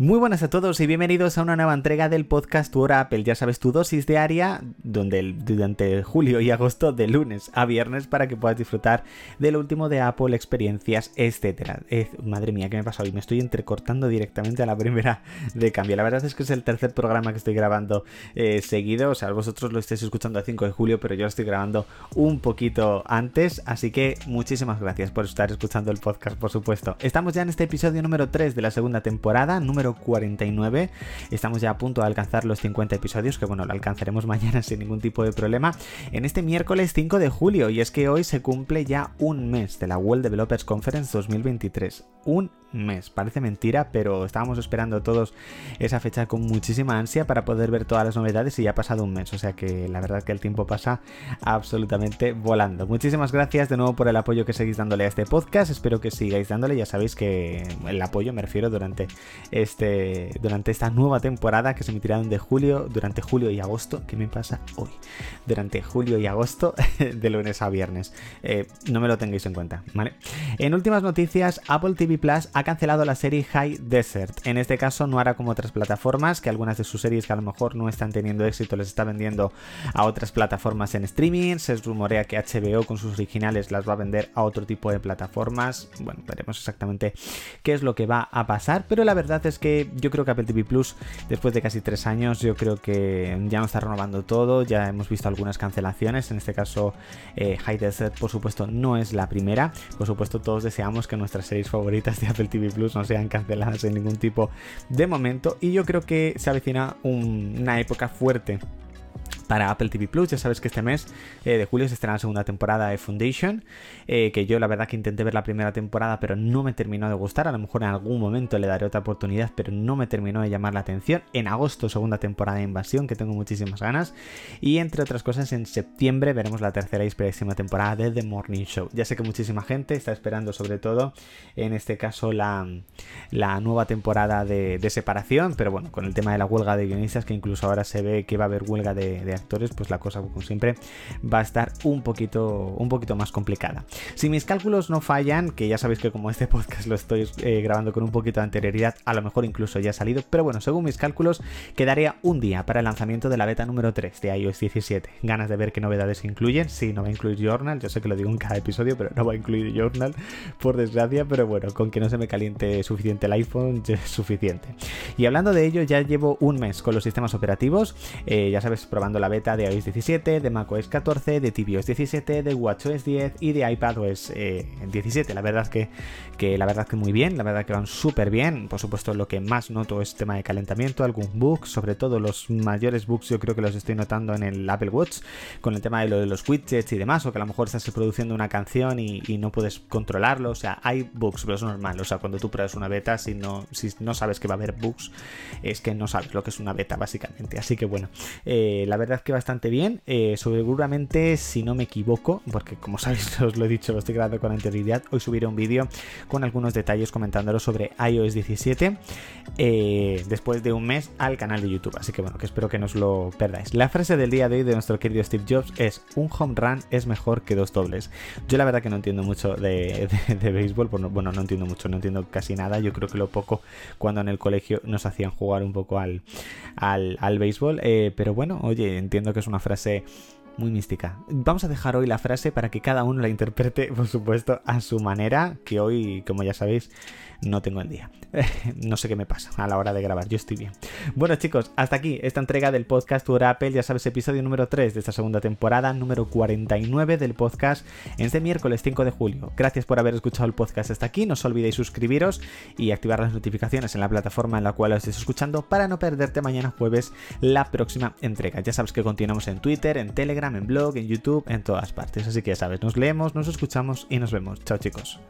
Muy buenas a todos y bienvenidos a una nueva entrega del podcast Tu Hora Apple. Ya sabes, tu dosis diaria donde durante julio y agosto de lunes a viernes para que puedas disfrutar del último de Apple, experiencias, etc. madre mía, ¿qué me pasa hoy? Me estoy entrecortando directamente a la primera de cambio. La verdad es que es el tercer programa que estoy grabando eh, seguido. O sea, vosotros lo estáis escuchando a 5 de julio, pero yo lo estoy grabando un poquito antes. Así que muchísimas gracias por estar escuchando el podcast, por supuesto. Estamos ya en este episodio número 3 de la segunda temporada, número 49. Estamos ya a punto de alcanzar los 50 episodios, que bueno, lo alcanzaremos mañana sin ningún tipo de problema. En este miércoles 5 de julio, y es que hoy se cumple ya un mes de la World Developers Conference 2023. Un mes. Parece mentira, pero estábamos esperando todos esa fecha con muchísima ansia para poder ver todas las novedades y ya ha pasado un mes. O sea que la verdad que el tiempo pasa absolutamente volando. Muchísimas gracias de nuevo por el apoyo que seguís dándole a este podcast. Espero que sigáis dándole. Ya sabéis que el apoyo me refiero durante, este, durante esta nueva temporada que se emitirá de julio, durante julio y agosto. ¿Qué me pasa hoy? Durante julio y agosto de lunes a viernes. Eh, no me lo tengáis en cuenta, ¿vale? En últimas noticias, Apple TV Plus ha cancelado la serie High Desert. En este caso no hará como otras plataformas, que algunas de sus series que a lo mejor no están teniendo éxito les está vendiendo a otras plataformas en streaming. Se rumorea que HBO con sus originales las va a vender a otro tipo de plataformas. Bueno, veremos exactamente qué es lo que va a pasar. Pero la verdad es que yo creo que Apple TV Plus, después de casi tres años, yo creo que ya no está renovando todo. Ya hemos visto algunas cancelaciones. En este caso, eh, High Desert, por supuesto, no es la primera. Por supuesto, todos deseamos que nuestras series favoritas de Apple TV Plus no sean canceladas en ningún tipo de momento. Y yo creo que se avecina una época fuerte para Apple TV Plus. Ya sabes que este mes eh, de julio se estrena la segunda temporada de Foundation, eh, que yo la verdad que intenté ver la primera temporada, pero no me terminó de gustar. A lo mejor en algún momento le daré otra oportunidad, pero no me terminó de llamar la atención. En agosto, segunda temporada de Invasión, que tengo muchísimas ganas. Y entre otras cosas, en septiembre veremos la tercera y próxima temporada de The Morning Show. Ya sé que muchísima gente está esperando, sobre todo en este caso, la, la nueva temporada de, separación, pero bueno, con el tema de la huelga de guionistas, que incluso ahora se ve que va a haber huelga de, de actores, pues la cosa, como siempre, va a estar un poquito, un poquito más complicada. Si mis cálculos no fallan, que ya sabéis que como este podcast lo estoy eh, grabando con un poquito de anterioridad, a lo mejor incluso ya ha salido, pero bueno, según mis cálculos, quedaría un día para el lanzamiento de la beta número 3 de iOS 17. Ganas de ver qué novedades incluyen. Sí, no va a incluir Journal, yo sé que lo digo en cada episodio, pero no va a incluir Journal, por desgracia, pero bueno, con que no se me caliente suficiente el iPhone, es suficiente. Y hablando de ello, ya llevo un mes con los sistemas operativos, eh, ya sabes, probando la beta de iOS 17, de macOS 14, de tvOS 17, de WatchOS 10 y de iPadOS 17. Eh, la verdad que, que la verdad que muy bien, la verdad que van súper bien. Por supuesto, lo que más noto es tema de calentamiento, algún bug, sobre todo los mayores bugs yo creo que los estoy notando en el Apple Watch, con el tema de lo de los widgets y demás, o que a lo mejor estás produciendo una canción y, no puedes controlarlo. O sea, hay bugs, pero es normal. O sea, cuando tú pruebas una beta, si no, si no sabes que va a haber bugs, es que no sabes lo que es una beta, básicamente. Así que bueno, eh, la verdad que bastante bien. Eh, seguramente, si no me equivoco, porque como sabéis, os lo he dicho, lo estoy grabando con anterioridad, hoy subiré un vídeo con algunos detalles comentándolo sobre iOS 17 eh, después de un mes al canal de YouTube. Así que bueno, que espero que no os lo perdáis. La frase del día de hoy de nuestro querido Steve Jobs es: Un home run es mejor que dos dobles. Yo la verdad que no entiendo mucho de, béisbol, bueno, no entiendo mucho, no entiendo casi nada. Yo creo que lo poco cuando en el colegio nos hacían jugar un poco al, al, béisbol. Eh, pero bueno, oye, entiendo que es una frase muy mística. Vamos a dejar hoy la frase para que cada uno la interprete, por supuesto, a su manera, que hoy, como ya sabéis, no tengo el día. no sé qué me pasa a la hora de grabar, yo estoy bien. Bueno chicos, hasta aquí esta entrega del podcast Tu Apple, ya sabes, episodio número 3 de esta segunda temporada, número 49 del podcast, en este miércoles 5 de julio. Gracias por haber escuchado el podcast hasta aquí, no os olvidéis suscribiros y activar las notificaciones en la plataforma en la cual lo estéis escuchando para no perderte mañana jueves la próxima entrega. Ya sabes que continuamos en Twitter, en Telegram, en blog, en YouTube, en todas partes. Así que ya sabes, nos leemos, nos escuchamos y nos vemos. Chao chicos.